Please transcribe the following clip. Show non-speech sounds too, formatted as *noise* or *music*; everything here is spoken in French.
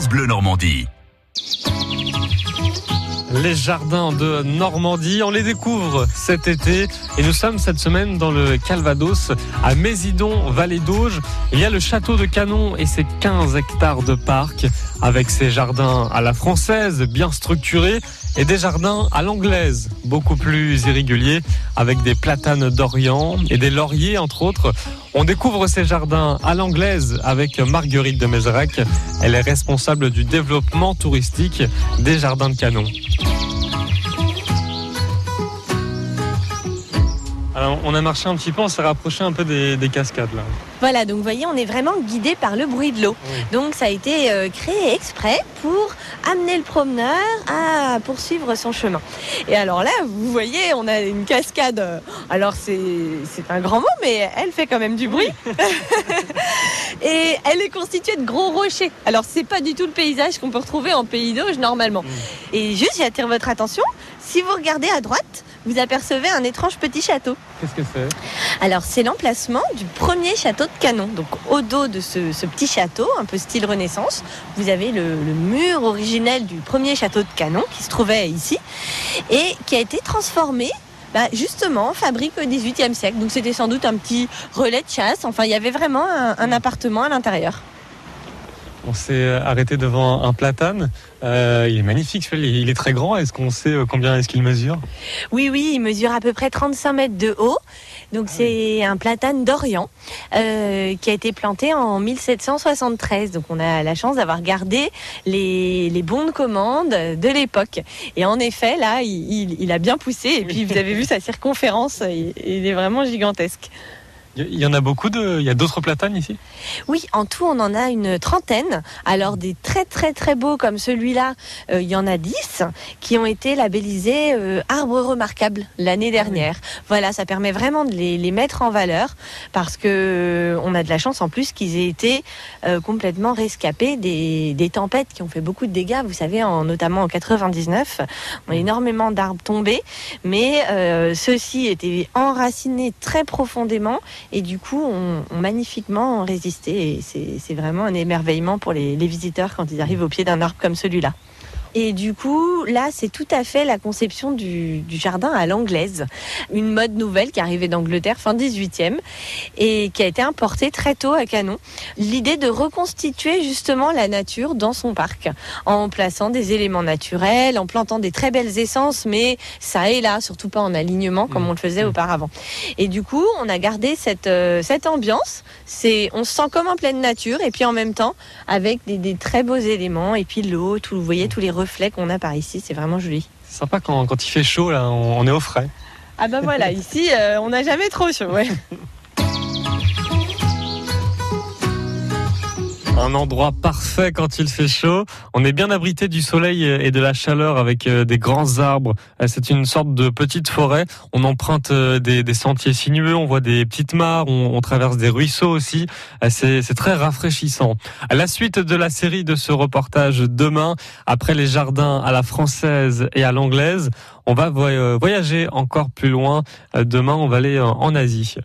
Bleu Normandie. Les jardins de Normandie, on les découvre cet été et nous sommes cette semaine dans le Calvados à Mésidon, vallée d'Auge. Il y a le château de Canon et ses 15 hectares de parc avec ses jardins à la française bien structurés et des jardins à l'anglaise beaucoup plus irréguliers avec des platanes d'Orient et des lauriers entre autres. On découvre ces jardins à l'anglaise avec Marguerite de Mézerac. Elle est responsable du développement touristique des jardins de Canon. Alors, on a marché un petit peu, on s'est rapproché un peu des, des, cascades là. Voilà, donc vous voyez, on est vraiment guidé par le bruit de l'eau. Oui. Donc ça a été euh, créé exprès pour amener le promeneur à poursuivre son chemin. Et alors là, vous voyez, on a une cascade. euh, Alors c'est c'est un grand mot, mais elle fait quand même du bruit. *laughs* Et elle est constituée de gros rochers. Alors c'est pas du tout le paysage qu'on peut retrouver en pays d'Auge normalement. Et juste, j'attire votre attention. Si vous regardez à droite, vous apercevez un étrange petit château. Qu'est-ce que c'est? Alors, c'est l'emplacement du premier château de Canon. Donc, au dos de ce, ce petit château, un peu style Renaissance, vous avez le, le mur originel du premier château de Canon qui se trouvait ici et qui a été transformé. bah, justement, fabrique au XVIIIe siècle. Donc c'était sans doute un petit relais de chasse. Enfin, il y avait vraiment un, un appartement à l'intérieur. On s'est arrêté devant un platane. Euh, il est magnifique, il est très grand. Est-ce qu'on sait euh, combien est-ce qu'il mesure? Oui, oui, il mesure à peu près 35 mètres de haut. Donc c'est un platane d'Orient euh, qui a été planté en 1773. Donc on a la chance d'avoir gardé les, les bons de commande de l'époque. Et en effet, là, il, il- il a bien poussé. Et puis *laughs* vous avez vu sa circonférence, il, il est vraiment gigantesque. Il y en a beaucoup de. Il y a d'autres platanes ici? Oui, en tout, on en a une trentaine. Alors, des très, très, très beaux comme celui-là, euh, il y en a 10 qui ont été labellisés euh, arbres remarquables l'année dernière. Voilà, ça permet vraiment de les, les mettre en valeur parce que euh, on a de la chance en plus qu'ils aient été euh, complètement rescapés des, des tempêtes qui ont fait beaucoup de dégâts. Vous savez, en, notamment en 99, on a énormément d'arbres tombés, mais ceux-ci étaient enracinés très profondément et du coup ont, ont magnifiquement résisté et c'est vraiment un émerveillement pour les visiteurs quand ils arrivent au pied d'un arbre comme celui-là. Et du coup, là, c'est tout à fait la conception du, du jardin à l'anglaise. Une mode nouvelle qui arrivée d'Angleterre fin 18e et qui a été importée très tôt à Canon. L'idée de reconstituer justement la nature dans son parc en plaçant des éléments naturels, en plantant des très belles essences, mais ça et là, surtout pas en alignement comme Mmh. on le faisait Mmh. auparavant. Et du coup, on a gardé cette, euh, cette ambiance. C'est, on se sent comme en pleine nature et puis en même temps avec des, des très beaux éléments et puis l'eau, tout, vous voyez tous les reflets qu'on a par ici, c'est vraiment joli. C'est sympa quand, quand il fait chaud, là, on, on est au frais. Ah ben voilà, ici euh, on n'a jamais trop chaud. Ouais. *laughs* Un endroit parfait quand il fait chaud. On est bien abrité du soleil et de la chaleur avec euh, des grands arbres. Euh, C'est une sorte de petite forêt. On emprunte euh, des, sentiers sinueux, on voit des petites mares, on, traverse des ruisseaux aussi. C'est très rafraîchissant. À la suite de la série de ce reportage demain, après les jardins à la française et à l'anglaise, on va voy- voyager encore plus loin. Demain, on va aller en- Asie.